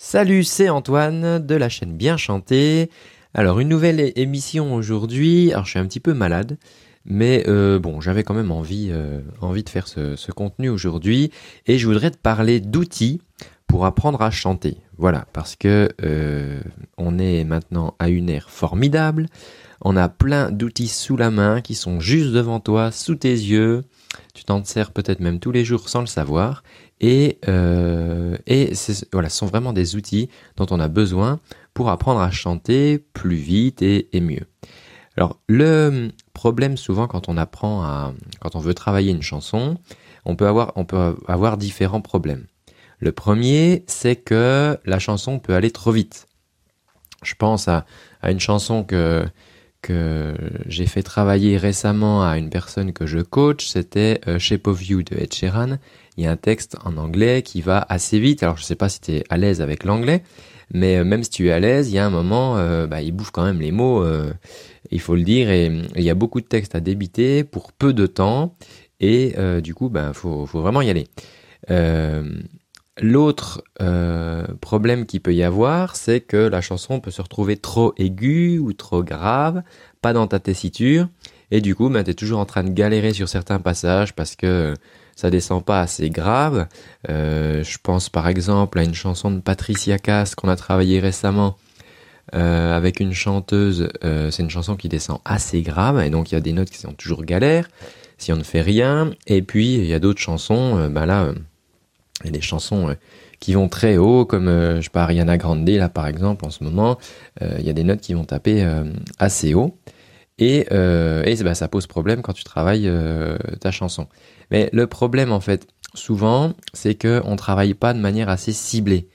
Salut, c'est Antoine de la chaîne Bien Chanté. Alors une nouvelle émission aujourd'hui. Alors je suis un petit peu malade, mais euh, bon, j'avais quand même envie, euh, de faire ce, contenu aujourd'hui et je voudrais te parler d'outils pour apprendre à chanter. Voilà, parce que euh, on est maintenant à une ère formidable. On a plein d'outils sous la main qui sont juste devant toi, sous tes yeux. Tu t'en sers peut-être même tous les jours sans le savoir. Et, euh, et voilà, ce sont vraiment des outils dont on a besoin pour apprendre à chanter plus vite et, mieux. Alors, le problème souvent quand on apprend à, quand on veut travailler une chanson, on peut avoir, on peut avoir différents problèmes. Le premier, c'est que la chanson peut aller trop vite. Je pense à, à une chanson que, que j'ai fait travailler récemment à une personne que je coach, c'était euh, Shape of You de Ed Sheeran. Il y a un texte en anglais qui va assez vite. Alors je sais pas si tu es à l'aise avec l'anglais, mais euh, même si tu es à l'aise, il y a un moment, euh, bah, il bouffe quand même les mots, il faut le dire, et, il y a beaucoup de textes à débiter pour peu de temps, et du coup, ben faut, vraiment y aller. L'autre euh, problème qu'il peut y avoir, c'est que la chanson peut se retrouver trop aiguë ou trop grave, pas dans ta tessiture, et du coup, ben, tu es toujours en train de galérer sur certains passages parce que ça descend pas assez grave. Euh, je pense par exemple à une chanson de Patricia Cass qu'on a travaillé récemment euh, avec une chanteuse. c'est une chanson qui descend assez grave, et donc il y a des notes qui sont toujours galères si on ne fait rien. Et puis il y a d'autres chansons, ben là il y a des chansons euh, qui vont très haut, comme euh, je sais pas Ariana Grande là par exemple en ce moment. Euh, il y a des notes qui vont taper assez haut. Et, et bah, ça pose problème quand tu travailles ta chanson. Mais le problème en fait, souvent, c'est que on travaille pas de manière assez ciblée.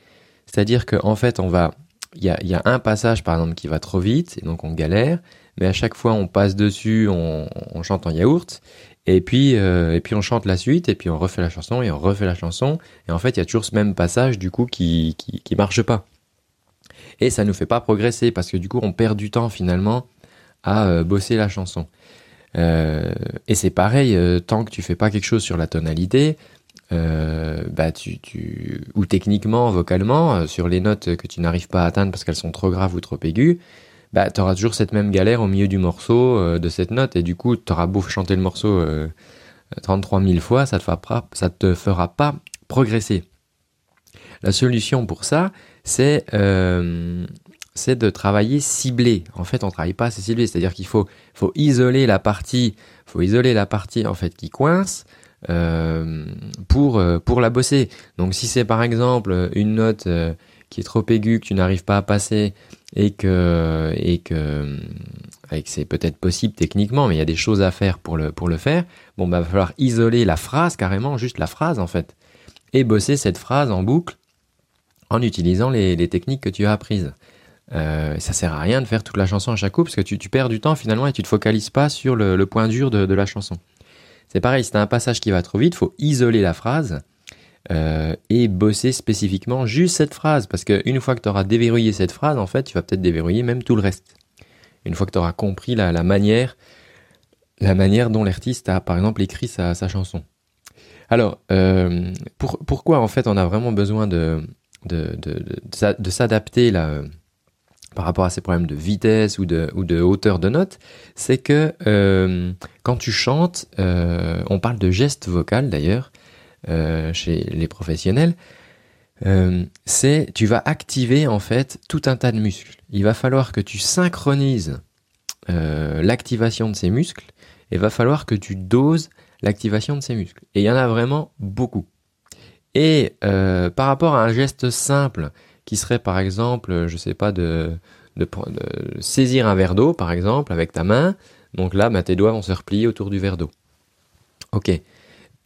C'est-à-dire qu'en en fait, on va, il y a, y a, un passage par exemple qui va trop vite et donc on galère. Mais à chaque fois, on passe dessus, on, on chante en yaourt. Et puis, euh, et puis on chante la suite, et puis on refait la chanson, et on refait la chanson. Et en fait, il y a toujours ce même passage, du coup, qui, qui, qui marche pas. Et ça nous fait pas progresser, parce que du coup, on perd du temps, finalement, à euh, bosser la chanson. Euh, et c'est pareil, euh, tant que tu fais pas quelque chose sur la tonalité, bah tu, tu, ou techniquement, vocalement, sur les notes que tu n'arrives pas à atteindre parce qu'elles sont trop graves ou trop aiguës, bah, tu auras toujours cette même galère au milieu du morceau euh, de cette note. Et du coup, tu auras beau chanter le morceau euh, 33 000 fois, ça te, te fera pas progresser. La solution pour ça, c'est euh, c'est de travailler ciblé. En fait, on travaille pas assez ciblé, c'est-à-dire qu'il faut faut isoler la partie, faut isoler la partie en fait qui coince euh, pour euh, pour la bosser. Donc, si c'est par exemple une note euh, qui est trop aiguë que tu n'arrives pas à passer et que et que c'est peut-être possible techniquement, mais il y a des choses à faire pour le pour le faire. Bon, bah va falloir isoler la phrase carrément, juste la phrase en fait, et bosser cette phrase en boucle en utilisant les techniques que tu as apprises. Euh, ça sert à rien de faire toute la chanson à chaque coup parce que tu, perds du temps finalement et tu te focalises pas sur le, point dur de, la chanson. C'est pareil, si tu un passage qui va trop vite, faut isoler la phrase euh, et bosser spécifiquement juste cette phrase. Parce qu'une fois que tu auras déverrouillé cette phrase, en fait, tu vas peut-être déverrouiller même tout le reste. Une fois que tu auras compris la, manière, la manière dont l'artiste a, par exemple, écrit sa, chanson. Alors, euh, pour, pourquoi en fait on a vraiment besoin de, de, de s'adapter là par rapport à ces problèmes de vitesse ou de, hauteur de note, c'est que euh, quand tu chantes, euh, on parle de geste vocal d'ailleurs, euh, chez les professionnels, c'est tu vas activer en fait tout un tas de muscles. Il va falloir que tu synchronises l'activation de ces muscles et va falloir que tu doses l'activation de ces muscles. Et il y en a vraiment beaucoup. Et par rapport à un geste simple qui serait par exemple, je sais pas, de, saisir un verre d'eau par exemple avec ta main, donc là, bah, tes doigts vont se replier autour du verre d'eau. Ok.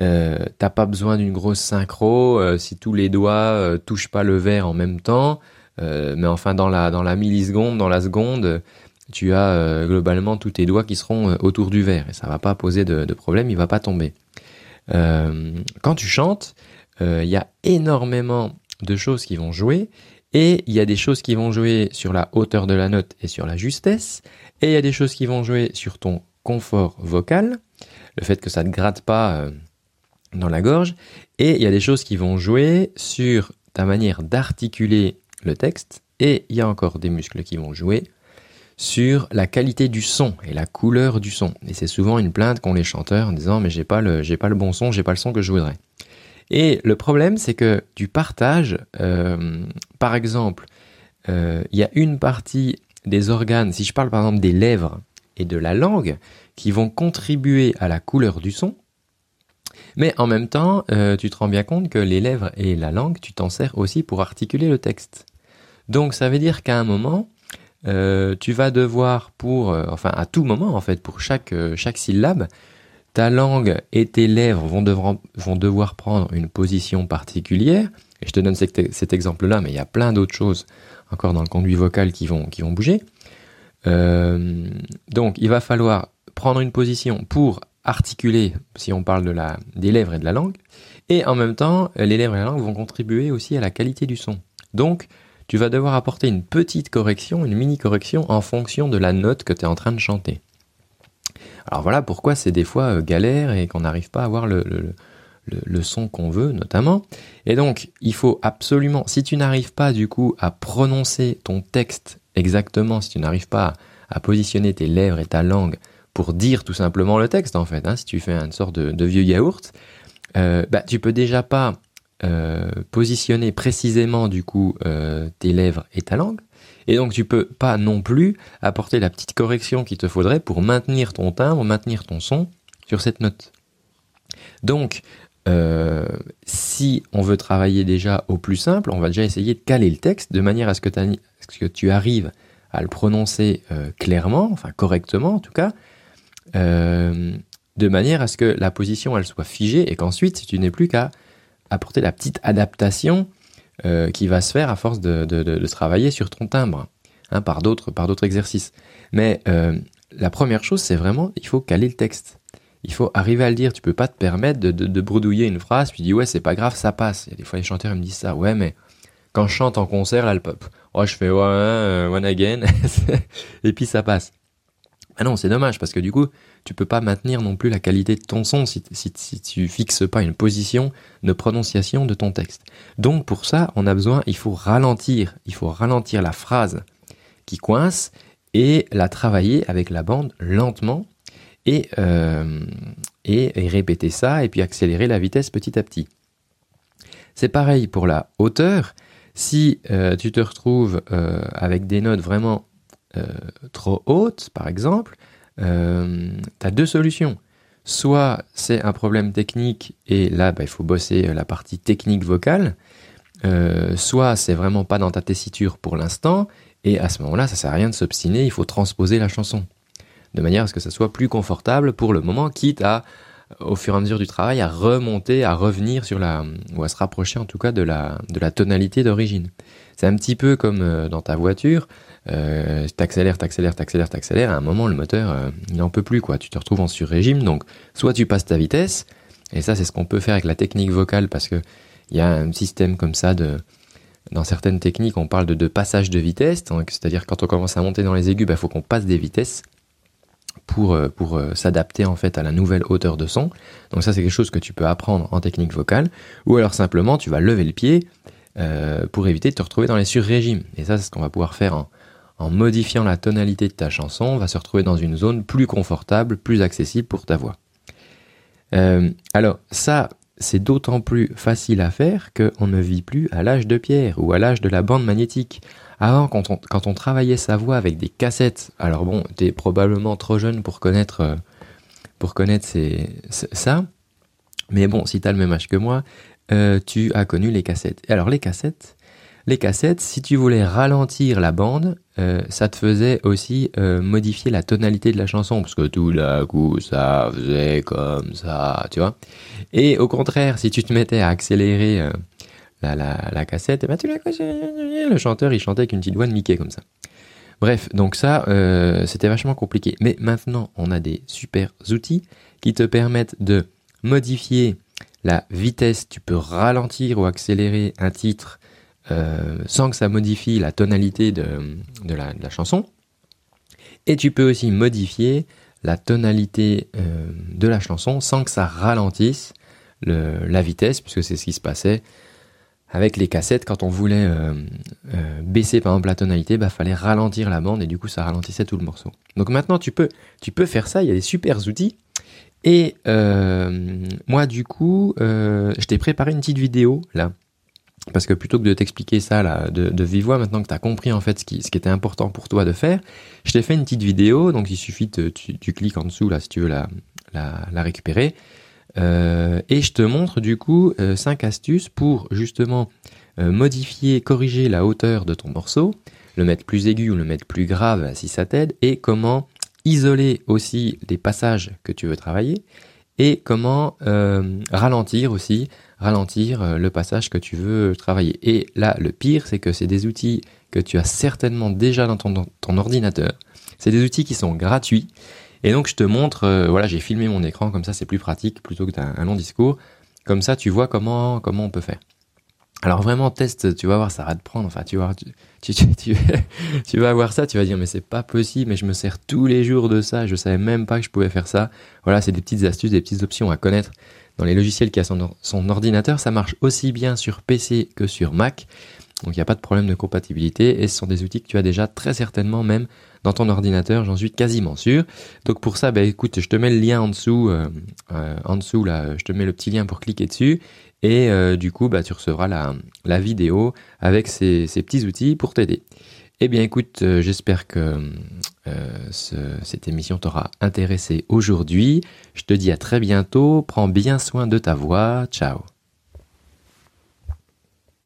Euh, t'as pas besoin d'une grosse synchro euh, si tous les doigts euh, touchent pas le verre en même temps. Mais enfin, dans la, dans la milliseconde, dans la seconde, tu as globalement tous tes doigts qui seront autour du verre et ça va pas poser de, de problème, il va pas tomber. quand tu chantes, il y a énormément de choses qui vont jouer et il y a des choses qui vont jouer sur la hauteur de la note et sur la justesse et il y a des choses qui vont jouer sur ton confort vocal, le fait que ça ne gratte pas dans la gorge. Et il y a des choses qui vont jouer sur ta manière d'articuler le texte. Et il y a encore des muscles qui vont jouer sur la qualité du son et la couleur du son. Et c'est souvent une plainte qu'ont les chanteurs en disant mais j'ai pas le j'ai pas le bon son, j'ai pas le son que je voudrais. Et le problème c'est que du partage, euh, par exemple, euh, il y a une partie des organes, si je parle par exemple des lèvres et de la langue, qui vont contribuer à la couleur du son. Mais en même temps, euh, tu te rends bien compte que les lèvres et la langue, tu t'en sers aussi pour articuler le texte. Donc ça veut dire qu'à un moment, tu vas devoir pour, enfin à tout moment en fait, pour chaque syllabe, ta langue et tes lèvres vont devoir, prendre une position particulière. Je te donne cet, exemple-là, mais il y a plein d'autres choses encore dans le conduit vocal qui vont, bouger. donc il va falloir prendre une position pour articuler, si on parle des lèvres et de la langue, et en même temps, les lèvres et la langue vont contribuer aussi à la qualité du son. Donc, tu vas devoir apporter une petite correction, une mini correction en fonction de la note que tu es en train de chanter. Alors voilà pourquoi c'est des fois euh, galère et qu'on n'arrive pas à avoir le, le, son qu'on veut notamment. Et donc il faut absolument, si tu n'arrives pas du coup à prononcer ton texte exactement, si tu n'arrives pas à, positionner tes lèvres et ta langue pour dire tout simplement le texte en fait, hein, si tu fais une sorte de, vieux yaourt, euh, bah, tu peux déjà pas euh, positionner précisément du coup euh, tes lèvres et ta langue. Et donc tu peux pas non plus apporter la petite correction qu'il te faudrait pour maintenir ton timbre, maintenir ton son sur cette note. Donc euh, si on veut travailler déjà au plus simple, on va déjà essayer de caler le texte de manière à ce que, tu arrives à le prononcer clairement, enfin correctement en tout cas, de manière à ce que la position elle soit figée et qu'ensuite tu n'es plus qu'à apporter la petite adaptation euh, qui va se faire à force de, travailler sur ton timbre, hein, par d'autres exercices. Mais euh, la première chose, c'est vraiment, il faut caler le texte. Il faut arriver à le dire. Tu peux pas te permettre de, bredouiller une phrase, puis dis ouais, c'est pas grave, ça passe. Il y a des fois les chanteurs me disent ça. Ouais, mais quand je chante en concert, là, le pop, oh, je fais ouais, euh, one again, et puis ça passe. Ah non, c'est dommage parce que du coup, tu peux pas maintenir non plus la qualité de ton son si, si, si, tu fixes pas une position de prononciation de ton texte. Donc pour ça, on a besoin, il faut ralentir, il faut ralentir la phrase qui coince et la travailler avec la bande lentement et, euh, et, répéter ça et puis accélérer la vitesse petit à petit. C'est pareil pour la hauteur. Si euh, tu te retrouves euh, avec des notes vraiment trop hautes, par exemple, euh, tu as deux solutions. Soit c'est un problème technique et là, bah, il faut bosser la partie technique vocale. Euh, soit c'est vraiment pas dans ta tessiture pour l'instant et à ce moment-là, ça sert à rien de s'obstiner, il faut transposer la chanson de manière à ce que ça soit plus confortable pour le moment, quitte à au fur et à mesure du travail à remonter, à revenir sur la ou à se rapprocher en tout cas de la de la tonalité d'origine. C'est un petit peu comme euh, dans ta voiture, euh, t'accélères, t'accélères, t'accélères, t'accélères, à un moment le moteur euh, il n'en peut plus quoi, tu te retrouves en sur-régime, donc soit tu passes ta vitesse, et ça c'est ce qu'on peut faire avec la technique vocale parce que il y a un système comme ça de dans certaines techniques on parle de, de passage de vitesse, c'est-à-dire quand on commence à monter dans les aigus, il bah, faut qu'on passe des vitesses pour, euh, pour euh, s'adapter en fait à la nouvelle hauteur de son. Donc ça c'est quelque chose que tu peux apprendre en technique vocale, ou alors simplement tu vas lever le pied pour éviter de te retrouver dans les sur-régimes. Et ça c'est ce qu'on va pouvoir faire en, en modifiant la tonalité de ta chanson, on va se retrouver dans une zone plus confortable, plus accessible pour ta voix. Euh, alors ça, c'est d'autant plus facile à faire qu'on ne vit plus à l'âge de pierre ou à l'âge de la bande magnétique. Avant, quand on, travaillait sa voix avec des cassettes, alors bon, t'es probablement trop jeune pour connaître, euh, pour connaître ça, mais bon, si t'as le même âge que moi, euh, tu as connu les cassettes. Alors les cassettes, les cassettes, si tu voulais ralentir la bande, euh, ça te faisait aussi euh, modifier la tonalité de la chanson, parce que tout d'un coup, ça faisait comme ça, tu vois. Et au contraire, si tu te mettais à accélérer euh, la, cassette, eh ben, tu le chanteur, il chantait avec une petite voix de Mickey comme ça. Bref, donc ça, c'était vachement compliqué. Mais maintenant, on a des super outils qui te permettent de modifier la vitesse. Tu peux ralentir ou accélérer un titre euh, sans que ça modifie la tonalité de, la, chanson. Et tu peux aussi modifier la tonalité euh, de la chanson sans que ça ralentisse la vitesse, puisque c'est ce qui se passait avec les cassettes, quand on voulait euh, baisser par exemple la tonalité, bah fallait ralentir la bande et du coup ça ralentissait tout le morceau. Donc maintenant tu peux, tu peux faire ça, il y a des super outils. Et moi du coup, je t'ai préparé une petite vidéo là. Parce que plutôt que de t'expliquer ça là, de, de maintenant que tu as compris en fait ce qui, était important pour toi de faire, je t'ai fait une petite vidéo, donc il suffit de, tu, cliques en dessous là si tu veux la récupérer. Euh, et je te montre du coup 5 euh, astuces pour justement euh, modifier, corriger la hauteur de ton morceau, le mettre plus aigu ou le mettre plus grave si ça t'aide, et comment isoler aussi les passages que tu veux travailler, et comment ralentir aussi, ralentir le passage que tu veux travailler. Et là, le pire, c'est que c'est des outils que tu as certainement déjà dans ton, ordinateur. C'est des outils qui sont gratuits et donc je te montre, euh, voilà, j'ai filmé mon écran comme ça, c'est plus pratique plutôt que d'un long discours. Comme ça, tu vois comment comment on peut faire. Alors vraiment teste, tu vas voir, ça va te prendre. Enfin, tu vas, tu, tu, tu, tu, vas voir ça, tu vas dire mais c'est pas possible, mais je me sers tous les jours de ça, je savais même pas que je pouvais faire ça. Voilà, c'est des petites astuces, des petites options à connaître dans les logiciels qui a son, son ordinateur. Ça marche aussi bien sur PC que sur Mac. Donc il n'y a pas de problème de compatibilité et ce sont des outils que tu as déjà très certainement même dans ton ordinateur, j'en suis quasiment sûr. Donc pour ça, bah, écoute, je te mets le lien en dessous, euh, euh, en dessous là, je te mets le petit lien pour cliquer dessus et euh, du coup, bah, tu recevras la, vidéo avec ces petits outils pour t'aider. Eh bien écoute, j'espère que ce, cette émission t'aura intéressé aujourd'hui. Je te dis à très bientôt, prends bien soin de ta voix, ciao